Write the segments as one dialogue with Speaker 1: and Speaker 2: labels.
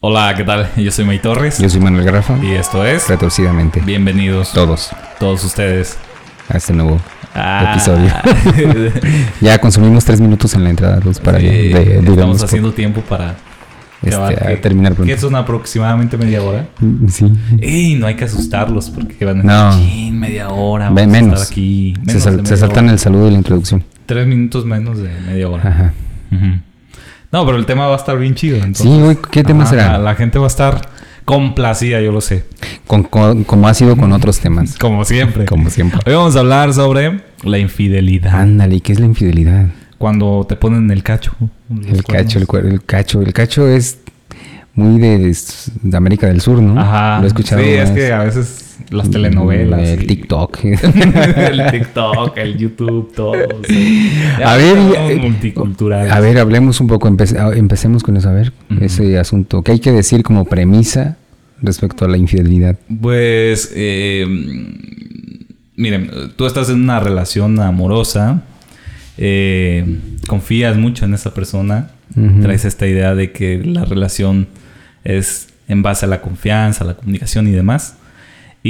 Speaker 1: Hola, ¿qué tal? Yo soy May Torres.
Speaker 2: Yo soy Manuel Garrafa.
Speaker 1: Y esto es
Speaker 2: Retorcidamente.
Speaker 1: Bienvenidos
Speaker 2: Todos
Speaker 1: todos ustedes
Speaker 2: a este nuevo
Speaker 1: Ah.
Speaker 2: episodio. ya consumimos tres minutos en la entrada, Luz, para
Speaker 1: Sí,
Speaker 2: de- de-
Speaker 1: estamos haciendo tiempo para
Speaker 2: este,
Speaker 1: grabar,
Speaker 2: a
Speaker 1: que-
Speaker 2: terminar pronto.
Speaker 1: Que es una aproximadamente media hora.
Speaker 2: Mm, Sí.
Speaker 1: Y no hay que asustarlos porque van a
Speaker 2: No.
Speaker 1: decir, "Chin, media hora. Vamos a
Speaker 2: menos.
Speaker 1: estar aquí.
Speaker 2: Se,
Speaker 1: Menos
Speaker 2: sal-
Speaker 1: de
Speaker 2: se saltan
Speaker 1: hora.
Speaker 2: el saludo y la introducción.
Speaker 1: Tres minutos menos de media hora.
Speaker 2: Ajá.
Speaker 1: Ujú. No, pero el tema va a estar bien chido. entonces-
Speaker 2: Sí, hoy, ¿qué tema
Speaker 1: Ajá,
Speaker 2: será?
Speaker 1: La, gente va a estar complacida, yo lo sé.
Speaker 2: Con- con- como ha sido con otros temas.
Speaker 1: Como siempre.
Speaker 2: Como siempre.
Speaker 1: Hoy vamos a hablar sobre la infidelidad.
Speaker 2: Ándale, ¿y ¿qué es la infidelidad?
Speaker 1: Cuando te ponen el cacho.
Speaker 2: El cacho, el, el cacho. El cacho es muy de, América del Sur, ¿no?
Speaker 1: Ajá.
Speaker 2: Lo he escuchado.
Speaker 1: Sí, es que a veces las telenovelas.
Speaker 2: El
Speaker 1: y-
Speaker 2: TikTok.
Speaker 1: el TikTok, el YouTube, todo.
Speaker 2: A ver, eh,
Speaker 1: multiculturales.
Speaker 2: A ver, hablemos un poco, empe- a- empecemos con eso, a ver, ese asunto. ¿Qué hay que decir como premisa respecto a la infidelidad?
Speaker 1: Pues, eh, miren, tú estás en una relación amorosa, eh, confías mucho en esa persona, traes esta idea de que la relación es en base a la confianza, la comunicación y demás.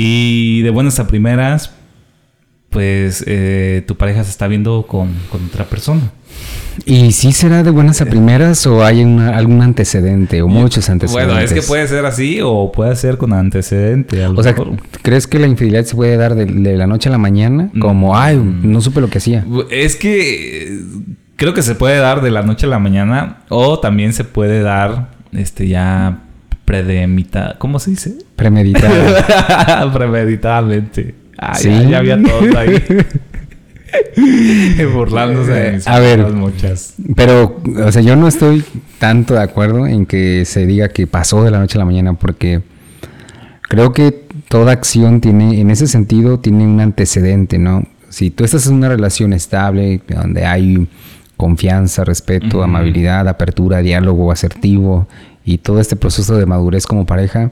Speaker 1: Y de buenas a primeras, pues eh, tu pareja se está viendo con, con otra persona.
Speaker 2: ¿Y si será de buenas a
Speaker 1: Eh.
Speaker 2: primeras o hay una- algún antecedente o muchos antecedentes?
Speaker 1: Bueno, es que puede ser así o puede ser con antecedente.
Speaker 2: O sea,
Speaker 1: mejor.
Speaker 2: ¿crees que la infidelidad se puede dar de, de la noche a la mañana?
Speaker 1: Mm.
Speaker 2: Como, ay, no supe lo que hacía.
Speaker 1: Es que eh, creo que se puede dar de la noche a la mañana o también se puede dar este ya predemita, ¿cómo se dice?
Speaker 2: Premeditada.
Speaker 1: Premeditadamente. Ah,
Speaker 2: Sí.
Speaker 1: ya, ya había todos ahí. Burlándose de mis
Speaker 2: A ver.
Speaker 1: muchas.
Speaker 2: Pero, o sea, yo no estoy tanto de acuerdo en que se diga que pasó de la noche a la mañana porque creo que toda acción tiene, en ese sentido, tiene un antecedente, ¿no? Si tú estás en una relación estable, donde hay confianza, respeto, amabilidad, apertura, diálogo asertivo y todo este proceso de madurez como pareja,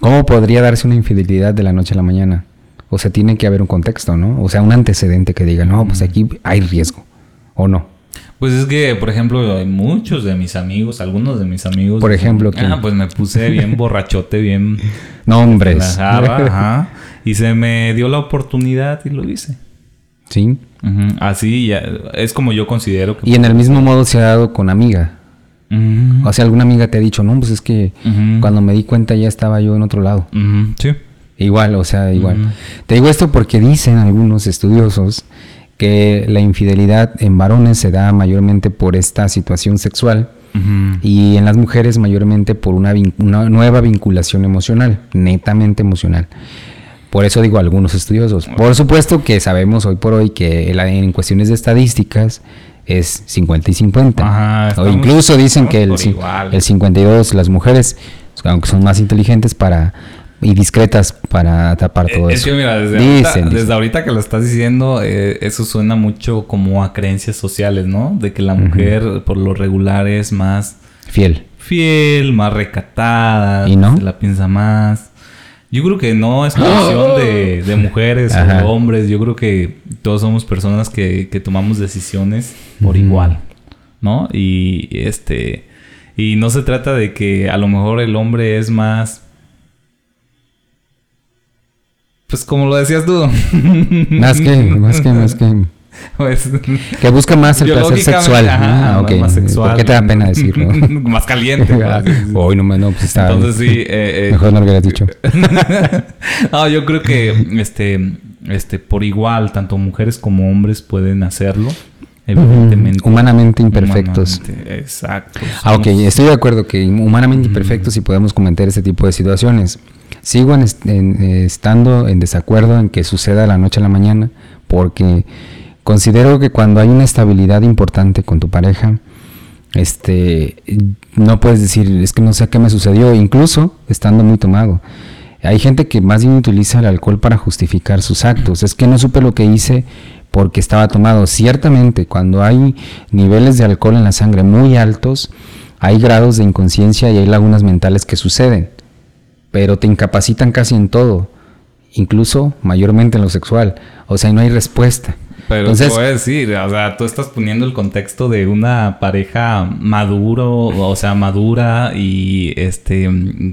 Speaker 2: ¿cómo podría darse una infidelidad de la noche a la mañana? O sea, tiene que haber un contexto, ¿no? O sea, un antecedente que diga, no, pues aquí hay riesgo, ¿o no?
Speaker 1: Pues es que, por ejemplo, hay muchos de mis amigos, algunos de mis amigos.
Speaker 2: Por ejemplo, ¿quién?
Speaker 1: Ah, pues me puse bien borrachote, bien
Speaker 2: Nombres.
Speaker 1: ajá, y se me dio la oportunidad y lo hice.
Speaker 2: Sí.
Speaker 1: Así ya, es como yo considero que...
Speaker 2: Y en el mismo modo se ha dado con amiga.
Speaker 1: Ujú,
Speaker 2: O sea, alguna amiga te ha dicho, no, pues es que
Speaker 1: ujú,
Speaker 2: cuando me di cuenta ya estaba yo en otro lado.
Speaker 1: ujú, Sí.
Speaker 2: Igual, o sea, igual.
Speaker 1: Ujú.
Speaker 2: Te digo esto porque dicen algunos estudiosos que la infidelidad en varones se da mayormente por esta situación sexual y en las mujeres mayormente por una, una nueva vinculación emocional, netamente emocional. Por eso digo algunos estudiosos. Por supuesto que sabemos hoy por hoy que en cuestiones de estadísticas es 50 y 50.
Speaker 1: Ajá,
Speaker 2: o incluso dicen que el, el 52 las mujeres, aunque son más inteligentes para y discretas para tapar todo
Speaker 1: Eh, Es
Speaker 2: eso.
Speaker 1: que mira, desde,
Speaker 2: Dicen,
Speaker 1: ahorita,
Speaker 2: dicen.
Speaker 1: desde ahorita que lo estás diciendo, eh, eso suena mucho como a creencias sociales, ¿no? De que la mujer por lo regular es más
Speaker 2: Fiel.
Speaker 1: fiel, más recatada,
Speaker 2: ¿Y no?
Speaker 1: se la piensa más. Yo creo que no es cuestión de, de mujeres
Speaker 2: Ajá.
Speaker 1: o hombres. Yo creo que todos somos personas que, que tomamos decisiones por igual, ¿no? Y este y no se trata de que a lo mejor el hombre es más pues como lo decías tú.
Speaker 2: Más que, más que, más que.
Speaker 1: Pues,
Speaker 2: Que busca más el placer sexual.
Speaker 1: ajá,
Speaker 2: ah, ok.
Speaker 1: más sexual.
Speaker 2: ¿Por qué te da pena decirlo?
Speaker 1: más caliente. ¿verdad? Sí, sí.
Speaker 2: Hoy no me no, pues está.
Speaker 1: Entonces sí, eh, eh,
Speaker 2: Mejor no lo hubieras dicho.
Speaker 1: no, yo creo que este, este, por igual, tanto mujeres como hombres pueden hacerlo. Evidentemente.
Speaker 2: Humanamente imperfectos.
Speaker 1: Humanamente, Exacto.
Speaker 2: Ah, ok, estoy de acuerdo que humanamente imperfectos y podemos comentar este tipo de situaciones. Sigo en est- en, eh, estando en desacuerdo en que suceda la noche a la mañana, porque considero que cuando hay una estabilidad importante con tu pareja, este, no puedes decir, es que no sé qué me sucedió, incluso estando muy tomado. Hay gente que más bien utiliza el alcohol para justificar sus actos. Es que no supe lo que hice porque estaba tomado. Ciertamente, cuando hay niveles de alcohol en la sangre muy altos, hay grados de inconsciencia y hay lagunas mentales que suceden, pero te incapacitan casi en todo, incluso mayormente en lo sexual. O sea, no hay respuesta.
Speaker 1: Pero Entonces, te voy a decir, o sea, tú estás poniendo el contexto de una pareja maduro, o sea, madura y este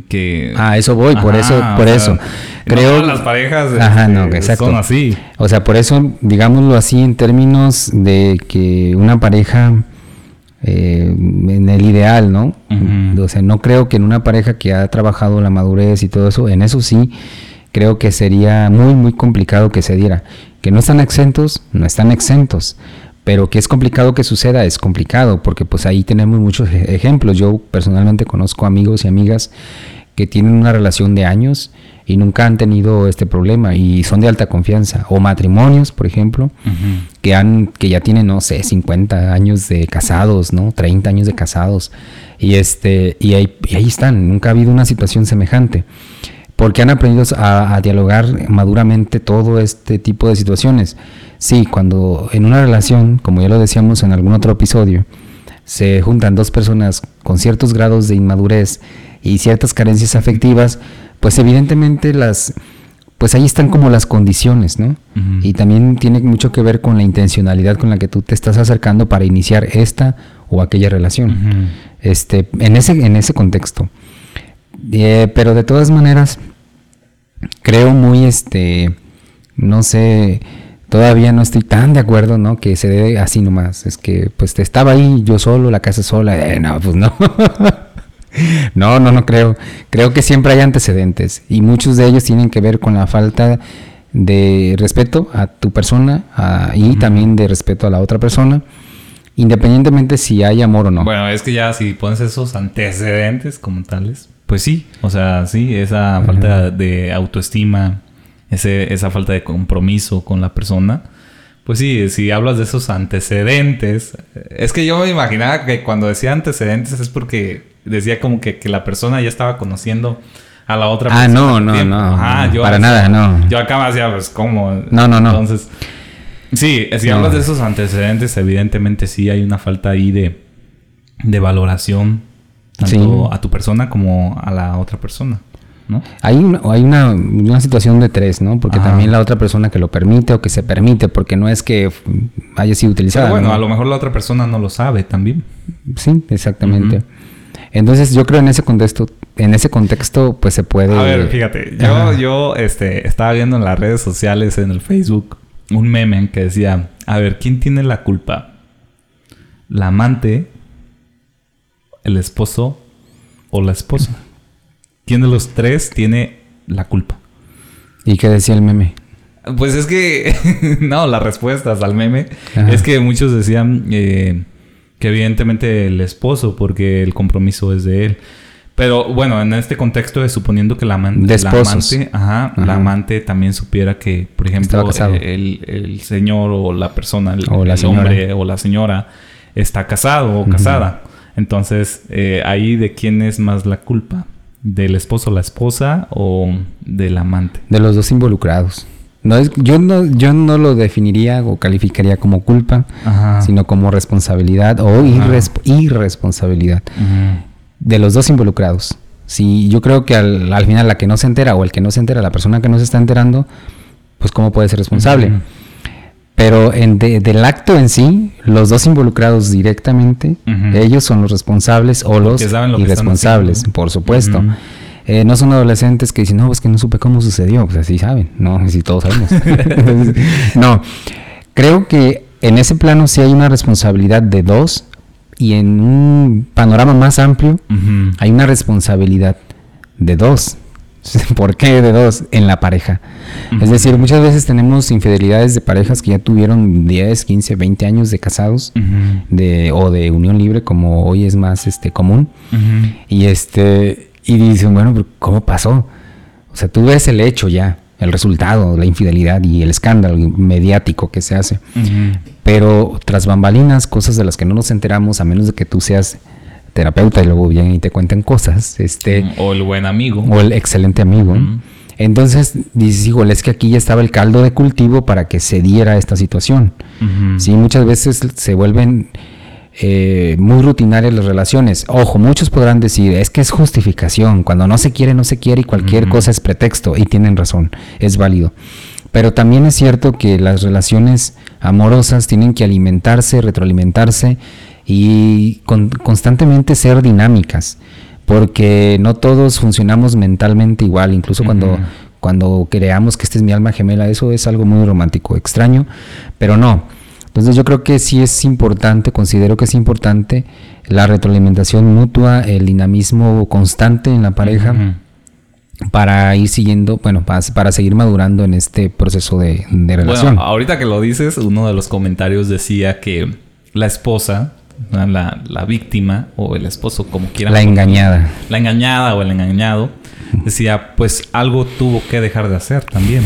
Speaker 1: que
Speaker 2: Ah, eso voy, por eso, por eso.
Speaker 1: Creo las parejas
Speaker 2: Ajá, no, este, exacto.
Speaker 1: son así.
Speaker 2: O sea, por eso digámoslo así en términos de que una pareja eh, en el ideal, ¿no? O sea, no creo que en una pareja que ha trabajado la madurez y todo eso, en eso sí creo que sería muy, muy complicado que se diera. Que no están exentos, no están exentos. Pero que es complicado que suceda, es complicado, porque pues ahí tenemos muchos e-, ejemplos. Yo personalmente conozco amigos y amigas que tienen una relación de años y nunca han tenido este problema y son de alta confianza. O matrimonios, por ejemplo, que, han, que ya tienen, no sé, 50 años de casados, ¿no? 30 años de casados. Y, este, y, ahí, y ahí están, nunca ha habido una situación semejante porque han aprendido a, dialogar maduramente todo este tipo de situaciones. Sí, cuando en una relación, como ya lo decíamos en algún otro episodio, se juntan dos personas con ciertos grados de inmadurez y ciertas carencias afectivas, pues evidentemente las pues ahí están como las condiciones, ¿no? Y también tiene mucho que ver con la intencionalidad con la que tú te estás acercando para iniciar esta o aquella relación. Este, en ese, en ese contexto. Eh, pero de todas maneras, creo muy, este, no sé, todavía no estoy tan de acuerdo, ¿no? Que se dé así nomás. Es que, pues, estaba ahí yo solo, la casa sola. Eh, no, pues no. no, no, no creo. Creo que siempre hay antecedentes y muchos de ellos tienen que ver con la falta de respeto a tu persona y también de respeto a la otra persona, independientemente si hay amor o no.
Speaker 1: Bueno, es que ya si pones esos antecedentes como tales, pues sí, o sea, sí, esa falta de autoestima, ese, esa falta de compromiso con la persona. Pues sí, si hablas de esos antecedentes, es que yo me imaginaba que cuando decía antecedentes es porque decía como que, la persona ya estaba conociendo a la otra
Speaker 2: persona. Ah, no, no, no. para nada, no.
Speaker 1: Yo acá me hacía, pues, ¿cómo?
Speaker 2: No, no, no.
Speaker 1: Entonces, sí, si hablas de esos antecedentes, evidentemente sí hay una falta ahí de, de valoración tanto a tu persona como a la otra persona. ¿no?
Speaker 2: Hay, una, hay una, situación de tres, ¿no? Porque también la otra persona que lo permite o que se permite, porque no es que haya sido utilizada.
Speaker 1: bueno, a lo mejor la otra persona no lo sabe también.
Speaker 2: Sí, exactamente. Entonces yo creo en ese contexto, en ese contexto, pues se puede.
Speaker 1: A ver, fíjate, yo, yo este, estaba viendo en las redes sociales, en el Facebook, un meme que decía, a ver, ¿quién tiene la culpa? ¿La amante el esposo o la esposa. ¿Quién de los tres tiene la culpa?
Speaker 2: ¿Y qué decía el meme?
Speaker 1: Pues es que, no, las respuestas al meme es que muchos decían eh, que evidentemente el esposo, porque el compromiso es de él. Pero bueno, en este contexto es suponiendo que la, amante, la amante, también supiera que, por ejemplo, el, señor o la persona, el, o la hombre o la señora está casado o casada. Entonces, eh, ahí de quién es más la culpa, del esposo o la esposa o del amante.
Speaker 2: De los dos involucrados. No es, yo no, yo no lo definiría o calificaría como culpa, sino como responsabilidad o irresponsabilidad de los dos involucrados. Si yo creo que al, final la que no se entera o el que no se entera, la persona que no se está enterando, pues cómo puede ser responsable. Pero en del acto en sí, los dos involucrados directamente, ellos son los responsables o los irresponsables, por supuesto. Eh, no son adolescentes que dicen, no, es que no supe cómo sucedió. Pues así saben, no, si todos sabemos. no, creo que en ese plano sí hay una responsabilidad de dos y en un panorama más amplio hay una responsabilidad de dos. ¿Por qué de dos? En la pareja. Es decir, muchas veces tenemos infidelidades de parejas que ya tuvieron 10, 15, 20 años de casados de, o de unión libre, como hoy es más este, común. Y este y dicen, bueno, ¿cómo pasó? O sea, tú ves el hecho ya, el resultado, la infidelidad y el escándalo mediático que se hace. Pero tras bambalinas, cosas de las que no nos enteramos, a menos de que tú seas terapeuta y luego vienen y te cuentan cosas. Este,
Speaker 1: o el buen amigo.
Speaker 2: O el excelente amigo. Entonces dices, híjole, es que aquí ya estaba el caldo de cultivo para que se diera esta situación. Sí, muchas veces se vuelven eh, muy rutinarias las relaciones. Ojo, muchos podrán decir, es que es justificación. Cuando no se quiere, no se quiere y cualquier cosa es pretexto. Y tienen razón, es válido. Pero también es cierto que las relaciones amorosas tienen que alimentarse, retroalimentarse y constantemente ser dinámicas, porque no todos funcionamos mentalmente igual, incluso cuando, cuando creamos que esta es mi alma gemela, eso es algo muy romántico, extraño, pero no. Entonces yo creo que sí es importante, considero que es importante la retroalimentación mutua, el dinamismo constante en la pareja. para ir siguiendo, bueno, para, seguir madurando en este proceso de, relación.
Speaker 1: Bueno, ahorita que lo dices, uno de los comentarios decía que la esposa, la, la víctima o el esposo, como quieran.
Speaker 2: La engañada.
Speaker 1: La engañada o el engañado, decía, pues algo tuvo que dejar de hacer también.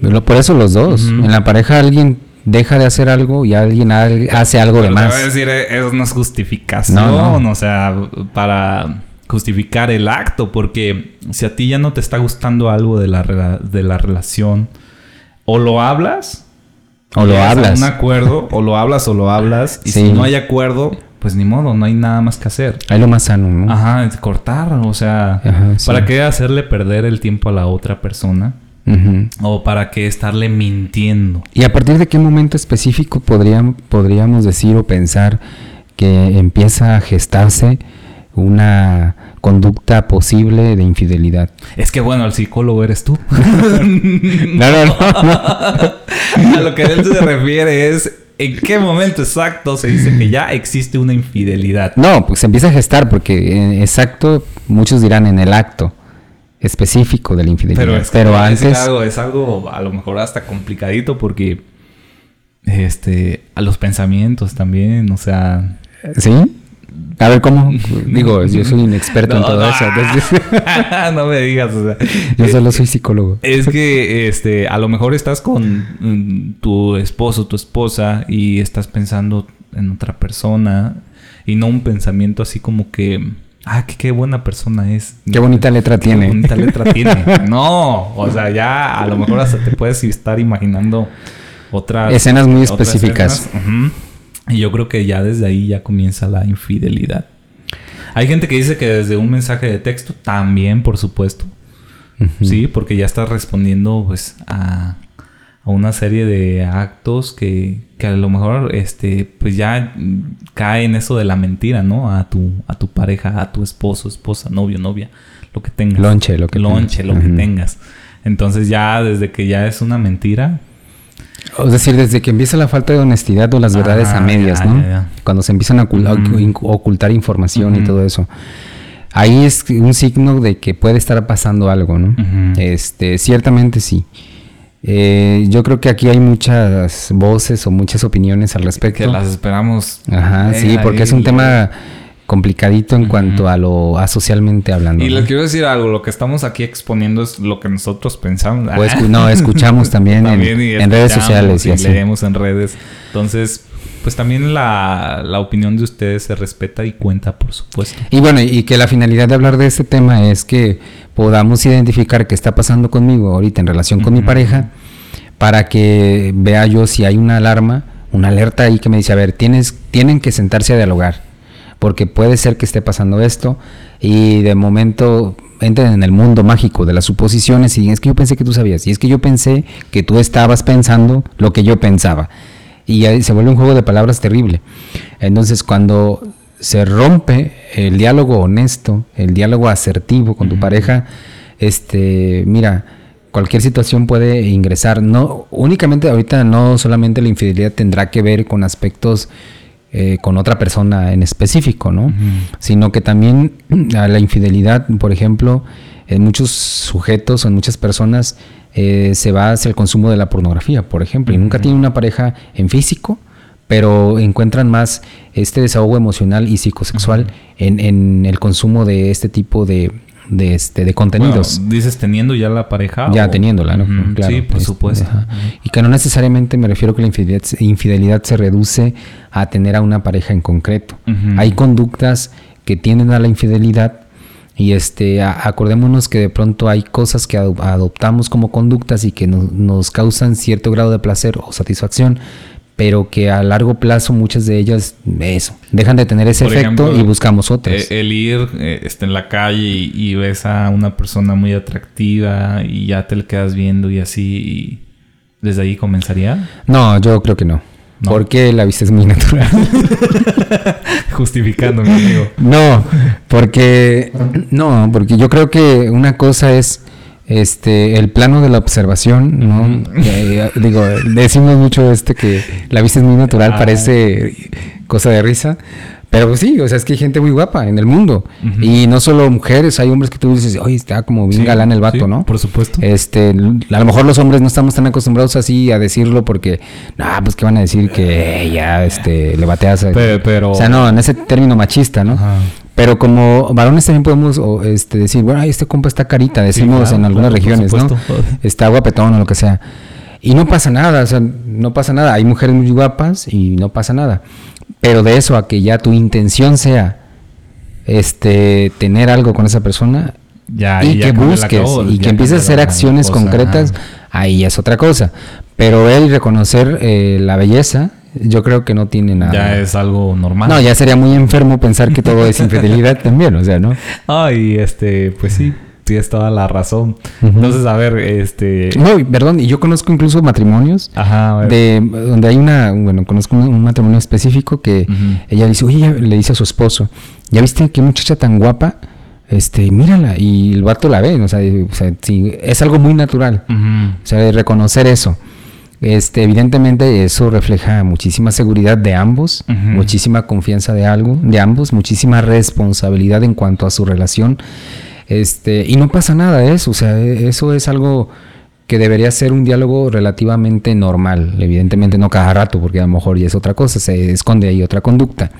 Speaker 2: Por eso los dos. En la pareja alguien deja de hacer algo y alguien hace algo de más.
Speaker 1: Decir, eh, eso no es justificación, o sea, para justificar el acto, porque si a ti ya no te está gustando algo de la, de la relación, o lo hablas,
Speaker 2: o lo hablas.
Speaker 1: un acuerdo, o lo hablas o lo hablas, y si no hay acuerdo, pues ni modo, no hay nada más que hacer.
Speaker 2: Hay lo más sano, ¿no?
Speaker 1: Ajá, cortar, o sea, ¿para qué hacerle perder el tiempo a la otra persona? O para qué estarle mintiendo.
Speaker 2: ¿Y a partir de qué momento específico podríamos, podríamos decir o pensar que empieza a gestarse una conducta posible de infidelidad?
Speaker 1: Es que bueno, el psicólogo eres tú. no, no, no, a lo que él se refiere es ¿En qué momento exacto se dice que ya existe una infidelidad?
Speaker 2: No, pues se empieza a gestar porque exacto, muchos dirán en el acto específico de la infidelidad. Pero, antes...
Speaker 1: Es algo, es algo a lo mejor hasta complicadito porque este a los pensamientos también, o sea...
Speaker 2: ¿Sí? A ver, ¿cómo? Digo, yo soy inexperto en todo eso.
Speaker 1: no me digas, o sea.
Speaker 2: Yo solo soy psicólogo.
Speaker 1: Es que, este, a lo mejor estás con mm, tu esposo, tu esposa, y estás pensando en otra persona, y no un pensamiento así como que ah, qué, buena persona es.
Speaker 2: Qué bonita letra tiene.
Speaker 1: Qué bonita letra tiene. No, o sea, ya a lo mejor hasta te puedes estar imaginando otras
Speaker 2: escenas muy específicas.
Speaker 1: Y yo creo que ya desde ahí ya comienza la infidelidad. Hay gente que dice que desde un mensaje de texto también, por supuesto. Sí, porque ya estás respondiendo pues a a una serie de actos que, que, a lo mejor este pues ya cae en eso de la mentira, ¿no? A tu a tu pareja, a tu esposo, esposa, novio, novia, lo que tengas.
Speaker 2: Lonche, lo que
Speaker 1: Lonche, lo que tengas. Entonces ya desde que ya es una mentira,
Speaker 2: es decir, desde que empieza la falta de honestidad o las verdades a medias, ¿no? Cuando se empiezan a ocultar, información y todo eso. Ahí es un signo de que puede estar pasando algo, ¿no? Este, ciertamente sí. Eh, yo creo que aquí hay muchas voces o muchas opiniones al respecto.
Speaker 1: Que las esperamos.
Speaker 2: Ajá, sí, porque es un tema complicadito en cuanto a lo a socialmente hablando.
Speaker 1: Y les quiero decir algo, lo que estamos aquí exponiendo es lo que nosotros pensamos.
Speaker 2: no, escuchamos también, en, redes sociales
Speaker 1: y, y leemos en redes. Entonces, pues también la, la, opinión de ustedes se respeta y cuenta, por supuesto.
Speaker 2: Y bueno, y que la finalidad de hablar de este tema es que podamos identificar qué está pasando conmigo ahorita en relación con mi pareja, para que vea yo si hay una alarma, una alerta ahí que me dice, a ver, tienes, tienen que sentarse a dialogar, porque puede ser que esté pasando esto y de momento entren en el mundo mágico de las suposiciones y es que yo pensé que tú sabías, y es que yo pensé que tú estabas pensando lo que yo pensaba y se vuelve un juego de palabras terrible. Entonces, cuando se rompe el diálogo honesto, el diálogo asertivo con tu pareja, este, mira, cualquier situación puede ingresar. No, únicamente ahorita no solamente la infidelidad tendrá que ver con aspectos eh, con otra persona en específico, ¿no? Sino que también la infidelidad, por ejemplo, en muchos sujetos o en muchas personas eh, se va hacia el consumo de la pornografía, por ejemplo, y nunca tienen una pareja en físico, pero encuentran más este desahogo emocional y psicosexual en, el consumo de este tipo de, este, de contenidos.
Speaker 1: dices teniendo ya la pareja.
Speaker 2: Ya teniéndola, ¿no?
Speaker 1: sí, por supuesto.
Speaker 2: Y que no necesariamente me refiero que la infidelidad, infidelidad, se reduce a tener a una pareja en concreto. Hay conductas que tienden a la infidelidad y este, acordémonos que de pronto hay cosas que adoptamos como conductas y que nos causan cierto grado de placer o satisfacción, pero que a largo plazo muchas de ellas, eso, dejan de tener ese efecto y buscamos otras.
Speaker 1: Eh, el ir eh, en la calle y, ves a una persona muy atractiva y ya te le quedas viendo y así, y ¿Desde ahí comenzaría?
Speaker 2: No, yo creo que no.
Speaker 1: No.
Speaker 2: Porque la vista es muy natural.
Speaker 1: Justificando, mi amigo.
Speaker 2: No, porque no, porque yo creo que una cosa es este el plano de la observación, ¿no? Eh, digo, decimos mucho este que la vista es muy natural,
Speaker 1: Ah.
Speaker 2: parece cosa de risa. Pero pues sí, o sea, es que hay gente muy guapa en el mundo. Y no solo mujeres, hay hombres que tú dices, oye, está como bien
Speaker 1: Sí,
Speaker 2: galán el vato,
Speaker 1: sí,
Speaker 2: ¿no?
Speaker 1: Por supuesto.
Speaker 2: Este, a lo mejor los hombres no estamos tan acostumbrados así a decirlo porque, no, pues que van a decir que eh, ya este, le bateas. a-
Speaker 1: pero-
Speaker 2: O sea, no, en ese término machista, ¿no?
Speaker 1: Ajá.
Speaker 2: Pero como varones también podemos o, este, decir, bueno, este compa está carita, decimos
Speaker 1: claro,
Speaker 2: en algunas
Speaker 1: claro,
Speaker 2: regiones, ¿no? Está guapetón o lo que sea. Y no pasa nada, o sea, no pasa nada. Hay mujeres muy guapas y no pasa nada. Pero de eso a que ya tu intención sea este tener algo con esa persona
Speaker 1: Ya,
Speaker 2: y
Speaker 1: ahí ya
Speaker 2: que busques
Speaker 1: cosa,
Speaker 2: y que empieces a hacer acciones
Speaker 1: cosa,
Speaker 2: concretas,
Speaker 1: ajá.
Speaker 2: ahí es otra cosa. Pero y reconocer eh, la belleza, yo creo que no tiene nada.
Speaker 1: Ya es algo normal.
Speaker 2: No, ya sería muy enfermo pensar que todo es infidelidad también, o sea, ¿no?
Speaker 1: Ay, este, pues sí, tienes toda la razón.
Speaker 2: Ujú.
Speaker 1: Entonces, a ver, este.
Speaker 2: No, perdón, y yo conozco incluso matrimonios
Speaker 1: Ajá,
Speaker 2: de donde hay una, bueno, conozco un, un matrimonio específico que ella dice, oye, le dice a su esposo, ¿ya viste qué muchacha tan guapa? Este, mírala, y el vato la ve, o sea, o sea, sí, es algo muy natural. O sea, de reconocer eso. Este, evidentemente eso refleja muchísima seguridad de ambos, muchísima confianza de algo, de ambos, muchísima responsabilidad en cuanto a su relación. Este, y no pasa nada de eso, o sea, e- eso es algo que debería ser un diálogo relativamente normal, evidentemente no cada rato, porque a lo mejor ya es otra cosa, se esconde ahí otra conducta.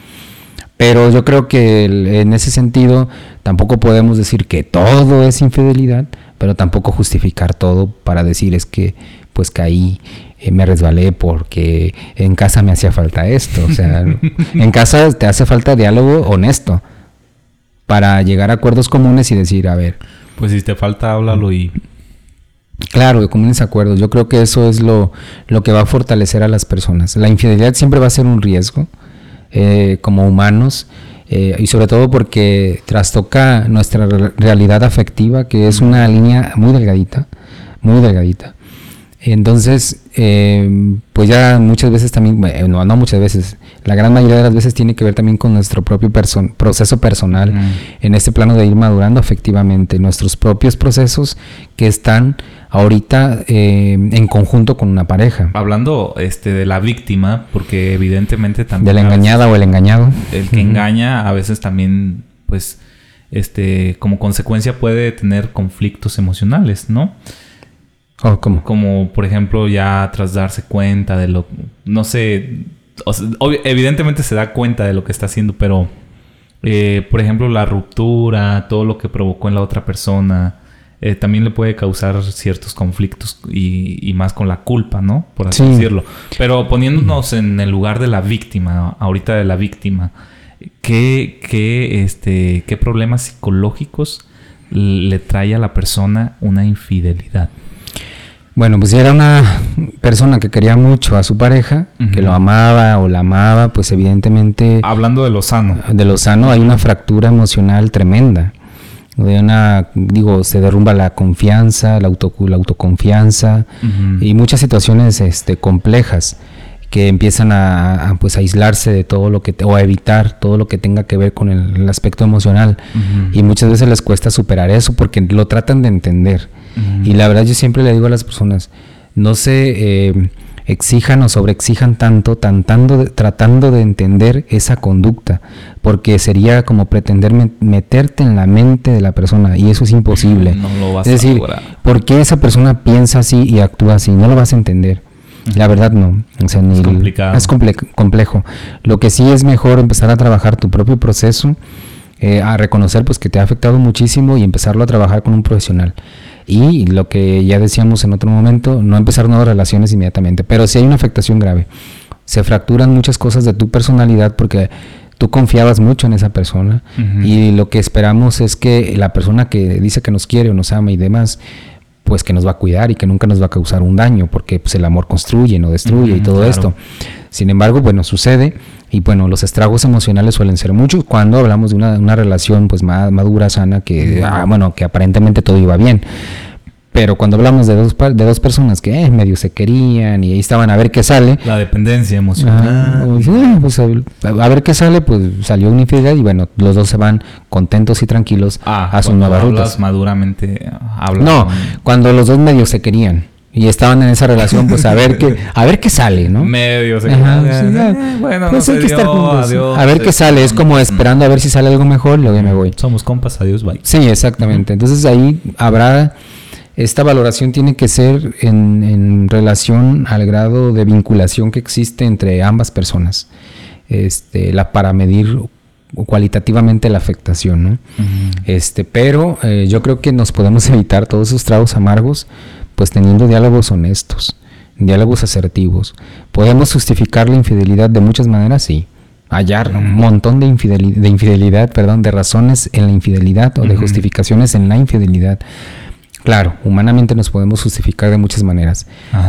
Speaker 2: Pero yo creo que el- en ese sentido tampoco podemos decir que todo es infidelidad, pero tampoco justificar todo para decir es que pues caí, eh, me resbalé porque en casa me hacía falta esto. O sea, en casa te hace falta diálogo honesto para llegar a acuerdos comunes y decir, a ver,
Speaker 1: Pues si te falta, háblalo y.
Speaker 2: Claro, de comunes acuerdos. Yo creo que eso es lo, lo que va a fortalecer a las personas. La infidelidad siempre va a ser un riesgo eh, como humanos eh, y sobre todo porque trastoca nuestra re- realidad afectiva, que es una línea muy delgadita, muy delgadita. Entonces, eh, pues ya muchas veces también, bueno, no, no muchas veces, la gran mayoría de las veces tiene que ver también con nuestro propio proceso personal
Speaker 1: Mm.
Speaker 2: en este plano de ir madurando afectivamente, nuestros propios procesos que están ahorita eh, en conjunto con una pareja,
Speaker 1: Hablando este, de la víctima, porque evidentemente
Speaker 2: de
Speaker 1: también.
Speaker 2: la
Speaker 1: a veces
Speaker 2: engañada o el engañado.
Speaker 1: El que engaña a veces también, pues, este, como consecuencia puede tener conflictos emocionales, ¿no?
Speaker 2: Oh, ¿cómo?
Speaker 1: Como, por ejemplo, ya tras darse cuenta de lo... No sé... o sea, evidentemente se da cuenta de lo que está haciendo, pero... eh, por ejemplo, la ruptura, todo lo que provocó en la otra persona... eh, también le puede causar ciertos conflictos y, y más con la culpa, ¿no? Por así
Speaker 2: Sí.
Speaker 1: decirlo. Pero poniéndonos en el lugar de la víctima, ahorita de la víctima, ¿qué, qué, este, qué problemas psicológicos le trae a la persona una infidelidad?
Speaker 2: Bueno, pues si era una persona que quería mucho a su pareja, que lo amaba o la amaba, pues evidentemente
Speaker 1: Hablando de lo sano.
Speaker 2: de lo sano hay una fractura emocional tremenda. De una, digo, se derrumba la confianza, la, auto, la autoconfianza y muchas situaciones este, complejas que empiezan a, a, pues, aislarse de todo lo que, te- o a evitar todo lo que tenga que ver con el, el aspecto emocional. Y muchas veces les cuesta superar eso porque lo tratan de entender. Y la verdad yo siempre le digo a las personas, no se eh, exijan o sobreexijan tanto, tratando de, tratando de entender esa conducta, porque sería como pretender me- meterte en la mente de la persona y eso es imposible.
Speaker 1: No lo vas
Speaker 2: es
Speaker 1: a
Speaker 2: decir,
Speaker 1: lograr.
Speaker 2: ¿por qué esa persona piensa así y actúa así? No lo vas a entender. La verdad no. O sea, ni
Speaker 1: Es complicado.
Speaker 2: es comple- complejo. Lo que sí es mejor empezar a trabajar tu propio proceso, eh, a reconocer pues que te ha afectado muchísimo y empezarlo a trabajar con un profesional. Y lo que ya decíamos en otro momento, no empezar nuevas relaciones inmediatamente. Pero si hay una afectación grave, se fracturan muchas cosas de tu personalidad porque tú confiabas mucho en esa persona y lo que esperamos es que la persona que dice que nos quiere o nos ama y demás, pues que nos va a cuidar y que nunca nos va a causar un daño, porque pues, el amor construye, no destruye y todo
Speaker 1: claro.
Speaker 2: esto. Sin embargo, bueno, sucede y bueno, los estragos emocionales suelen ser muchos cuando hablamos de una, una relación pues más madura, sana, que, ah, bueno, que aparentemente todo iba bien. Pero cuando hablamos de dos, de dos personas que eh, medio se querían y ahí estaban a ver qué sale.
Speaker 1: La dependencia emocional.
Speaker 2: Pues, eh, pues, a, ver qué sale, pues salió una infidelidad y bueno, los dos se van contentos y tranquilos
Speaker 1: ah, a sus nuevas rutas. maduramente
Speaker 2: No, cuando los dos medio se querían y estaban en esa relación, pues a ver qué, a ver qué sale, ¿no?
Speaker 1: Medio, se
Speaker 2: bueno, pues hay que estar juntos. a ver qué sale, es como esperando a ver si sale algo mejor, luego me voy.
Speaker 1: Somos compas, adiós, bye.
Speaker 2: Sí, exactamente. Entonces ahí habrá esta valoración tiene que ser en, relación al grado de vinculación que existe entre ambas personas, este, la, para medir cualitativamente la afectación, ¿no? este, pero eh, yo creo que nos podemos evitar todos esos tragos amargos, pues teniendo diálogos honestos, diálogos asertivos. Podemos justificar la infidelidad de muchas maneras, sí. Hallar un montón de infidelidad, de infidelidad, perdón, de razones en la infidelidad o de justificaciones en la infidelidad. Claro, humanamente nos podemos justificar de muchas maneras,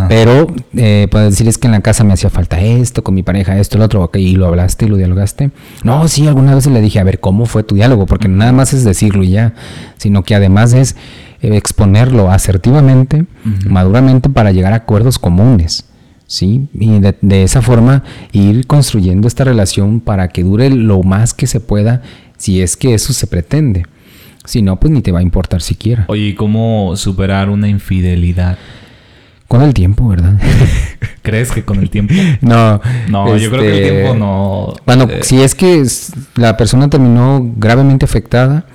Speaker 2: pero eh, puedes decir es que en la casa me hacía falta esto, con mi pareja esto, el otro, ok, y lo hablaste y lo dialogaste. No, sí, alguna vez le dije, a ver, ¿cómo fue tu diálogo? Porque nada más es decirlo y ya, sino que además es exponerlo asertivamente, maduramente, para llegar a acuerdos comunes. ¿sí? Y de, de, esa forma ir construyendo esta relación para que dure lo más que se pueda, si es que eso se pretende. Si no, pues ni te va a importar siquiera.
Speaker 1: Oye, ¿y cómo superar una infidelidad?
Speaker 2: Con el tiempo, ¿verdad?
Speaker 1: ¿Crees que con el tiempo?
Speaker 2: No.
Speaker 1: No, yo creo que el tiempo este, no.
Speaker 2: Bueno, eh, si es que la persona terminó gravemente afectada,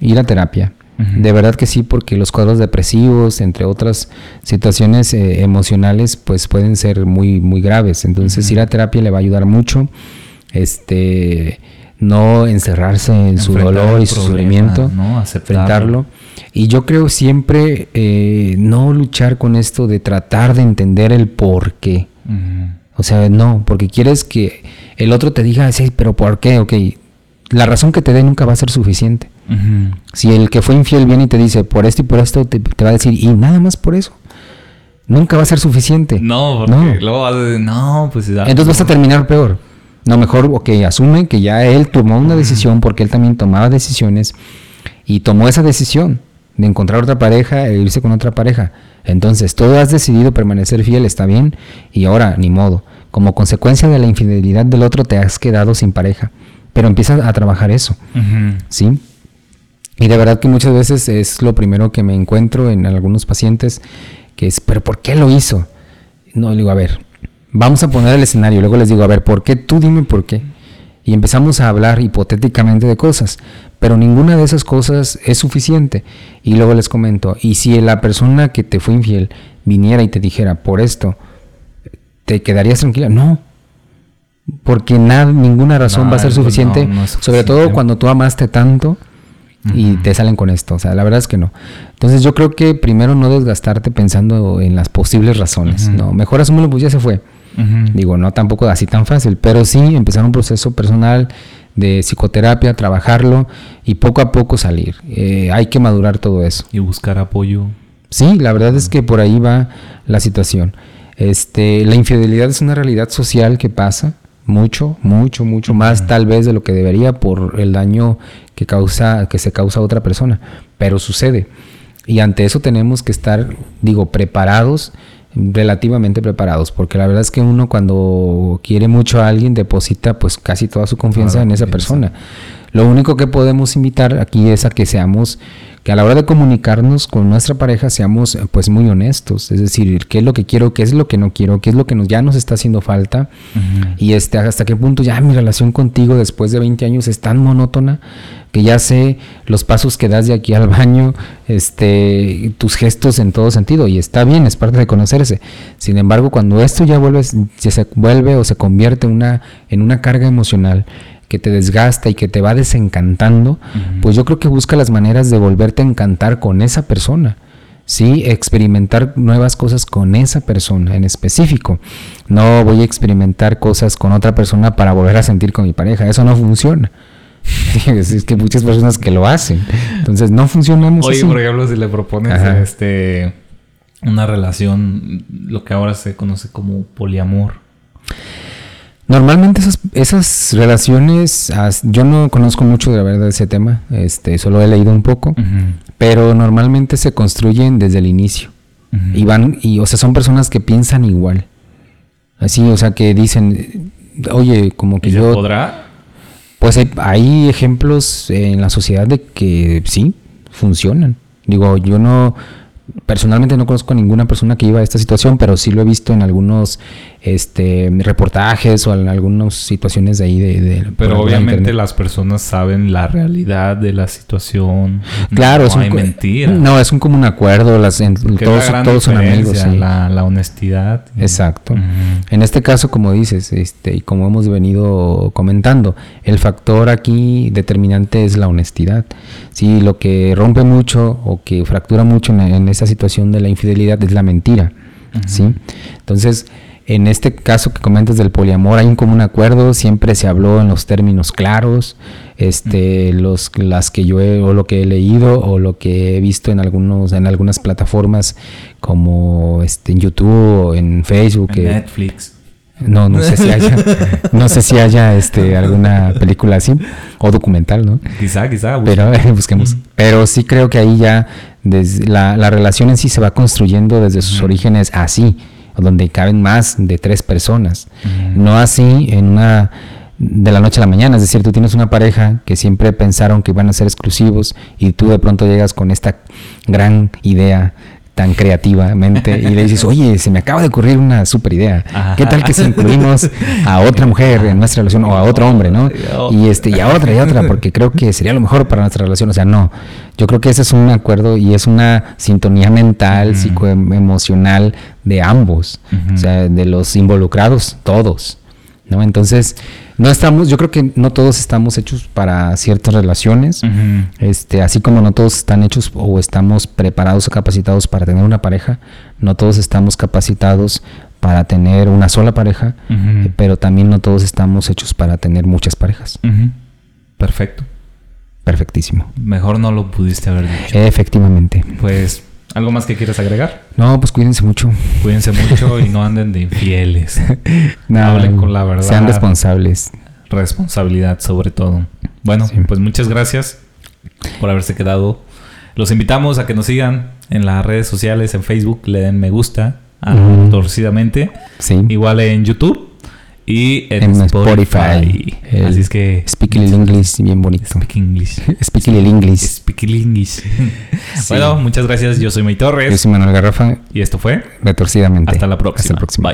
Speaker 2: ir a terapia. De verdad que sí, porque los cuadros depresivos, entre otras situaciones eh, emocionales, pues pueden ser muy, muy graves. Entonces, ir a terapia le va a ayudar mucho. Este no encerrarse en su dolor y su sufrimiento, ¿no? aceptarlo. Y yo creo siempre eh, no luchar con esto de tratar de entender el por qué. O sea, no, porque quieres que el otro te diga, sí, pero ¿por qué? Ok, la razón que te dé nunca va a ser suficiente. Si el que fue infiel viene y te dice, por esto y por esto, te, va a decir, y nada más por eso. Nunca va a ser suficiente.
Speaker 1: No, porque no. luego vas a decir, no, pues...
Speaker 2: Entonces vas a terminar peor. No, mejor, ok, asume que ya él tomó una decisión porque él también tomaba decisiones y tomó esa decisión de encontrar otra pareja e irse con otra pareja. Entonces, todo has decidido permanecer fiel, está bien, y ahora, ni modo. Como consecuencia de la infidelidad del otro, te has quedado sin pareja. Pero empiezas a trabajar eso, ¿sí? Y de verdad que muchas veces es lo primero que me encuentro en algunos pacientes, que es, ¿pero por qué lo hizo? No, le digo, a ver, Vamos a poner el escenario, luego les digo, a ver, ¿por qué? Tú dime por qué. Y empezamos a hablar hipotéticamente de cosas, pero ninguna de esas cosas es suficiente. Y luego les comento, y si la persona que te fue infiel viniera y te dijera, por esto, ¿te quedarías tranquila? No, porque nada, ninguna razón va a ser suficiente, sobre todo cuando tú amaste tanto y te salen con esto. O sea, la verdad es que no. Entonces yo creo que primero no desgastarte pensando en las posibles razones. No, mejor asúmelo, pues ya se fue. Digo, no tampoco así tan fácil, pero sí empezar un proceso personal de psicoterapia, trabajarlo y poco a poco salir. Eh, hay que madurar todo eso.
Speaker 1: Y buscar apoyo.
Speaker 2: Sí, la verdad es que por ahí va la situación. Este, la infidelidad es una realidad social que pasa mucho, mucho, mucho más tal vez de lo que debería por el daño que causa, que se causa a otra persona, pero sucede. Y ante eso tenemos que estar, digo, preparados relativamente preparados, porque la verdad es que uno cuando quiere mucho a alguien deposita pues casi toda su confianza en esa persona. Lo único que podemos invitar aquí es a que seamos, que a la hora de comunicarnos con nuestra pareja seamos pues muy honestos, es decir, qué es lo que quiero, qué es lo que no quiero, qué es lo que nos, ya nos está haciendo falta y este, hasta qué punto ya mi relación contigo después de 20 años es tan monótona que ya sé los pasos que das de aquí al baño, este, tus gestos en todo sentido, y está bien, es parte de conocerse. Sin embargo, cuando esto ya vuelve, se vuelve o se convierte una, en una carga emocional que te desgasta y que te va desencantando, pues yo creo que busca las maneras de volverte a encantar con esa persona. Sí, experimentar nuevas cosas con esa persona en específico. No voy a experimentar cosas con otra persona para volver a sentir con mi pareja. Eso no funciona. es que muchas personas que lo hacen. Entonces no funcionamos
Speaker 1: Oye, por ejemplo, si le propones este una relación, lo que ahora se conoce como poliamor.
Speaker 2: Normalmente esas, esas relaciones, yo no conozco mucho de la verdad ese tema, este, solo he leído un poco, pero normalmente se construyen desde el inicio. Y van, y, o sea, son personas que piensan igual. Así, o sea, que dicen, oye, como que
Speaker 1: ¿Y
Speaker 2: yo...
Speaker 1: podrá?
Speaker 2: Pues hay, hay ejemplos en la sociedad de que sí, funcionan. Digo, yo no, personalmente no conozco a ninguna persona que iba a esta situación, pero sí lo he visto en algunos este, reportajes o en algunas situaciones de ahí de... de-
Speaker 1: Pero obviamente las personas saben la realidad de la situación.
Speaker 2: Claro,
Speaker 1: no
Speaker 2: es un,
Speaker 1: hay mentira.
Speaker 2: No, es un común acuerdo, las, en- todos, todos son amigos. sí.
Speaker 1: la, la honestidad.
Speaker 2: Exacto. En este caso, como dices, este, y como hemos venido comentando, el factor aquí determinante es la honestidad. Si lo que rompe mucho o que fractura mucho en, en esta situación de la infidelidad es la mentira, ¿sí? Entonces, en este caso que comentas del poliamor, hay un común acuerdo, siempre se habló en los términos claros, este, los, las que yo he, o lo que he leído o lo que he visto en algunos, en algunas plataformas como este, en YouTube o en Facebook.
Speaker 1: En
Speaker 2: que-
Speaker 1: Netflix.
Speaker 2: no, no sé si haya, no sé si haya este, alguna película así o documental, ¿no?
Speaker 1: Quizá, quizá. busca.
Speaker 2: Pero eh, busquemos. Pero sí creo que ahí ya desde la, la relación en sí se va construyendo desde sus orígenes así, donde caben más de tres personas.
Speaker 1: Ujú.
Speaker 2: No así en una de la noche a la mañana, es decir, tú tienes una pareja que siempre pensaron que iban a ser exclusivos y tú de pronto llegas con esta gran idea tan creativamente y le dices, oye, se me acaba de ocurrir una super idea. ¿Qué tal que si incluimos a otra mujer en nuestra relación o a otro hombre, ¿no? Y este y a otra y a otra porque creo que sería lo mejor para nuestra relación. O sea, no. Yo creo que ese es un acuerdo y es una sintonía mental,
Speaker 1: Ujú.
Speaker 2: psicoemocional de ambos, o sea, de los involucrados, todos. ¿No? Entonces, no estamos, yo creo que no todos estamos hechos para ciertas relaciones. Este, así como no todos están hechos o estamos preparados o capacitados para tener una pareja, no todos estamos capacitados para tener una sola pareja, eh, pero también no todos estamos hechos para tener muchas parejas.
Speaker 1: Perfecto.
Speaker 2: Perfectísimo.
Speaker 1: Mejor no lo pudiste haber dicho.
Speaker 2: Efectivamente.
Speaker 1: Pues, ¿algo más que quieras agregar?
Speaker 2: No, pues cuídense mucho.
Speaker 1: Cuídense mucho y no anden de infieles.
Speaker 2: No,
Speaker 1: Hablen con la verdad.
Speaker 2: Sean responsables.
Speaker 1: Responsabilidad sobre todo. Bueno,
Speaker 2: Sí.
Speaker 1: pues muchas gracias por haberse quedado. Los invitamos a que nos sigan en las redes sociales, en Facebook, le den me gusta a
Speaker 2: Ujú.
Speaker 1: Torcidamente.
Speaker 2: Sí.
Speaker 1: Igual en YouTube y en,
Speaker 2: En
Speaker 1: Spotify.
Speaker 2: Spotify. El
Speaker 1: Así es que...
Speaker 2: Speak el English bien bonito.
Speaker 1: Speak English.
Speaker 2: Speak el English.
Speaker 1: Speak English. Bueno, muchas gracias. Yo soy May
Speaker 2: Yo
Speaker 1: Torres.
Speaker 2: soy Manuel Garrafa,
Speaker 1: Y esto fue...
Speaker 2: retorcidamente.
Speaker 1: Hasta la próxima.
Speaker 2: Hasta la próxima.
Speaker 1: Bye.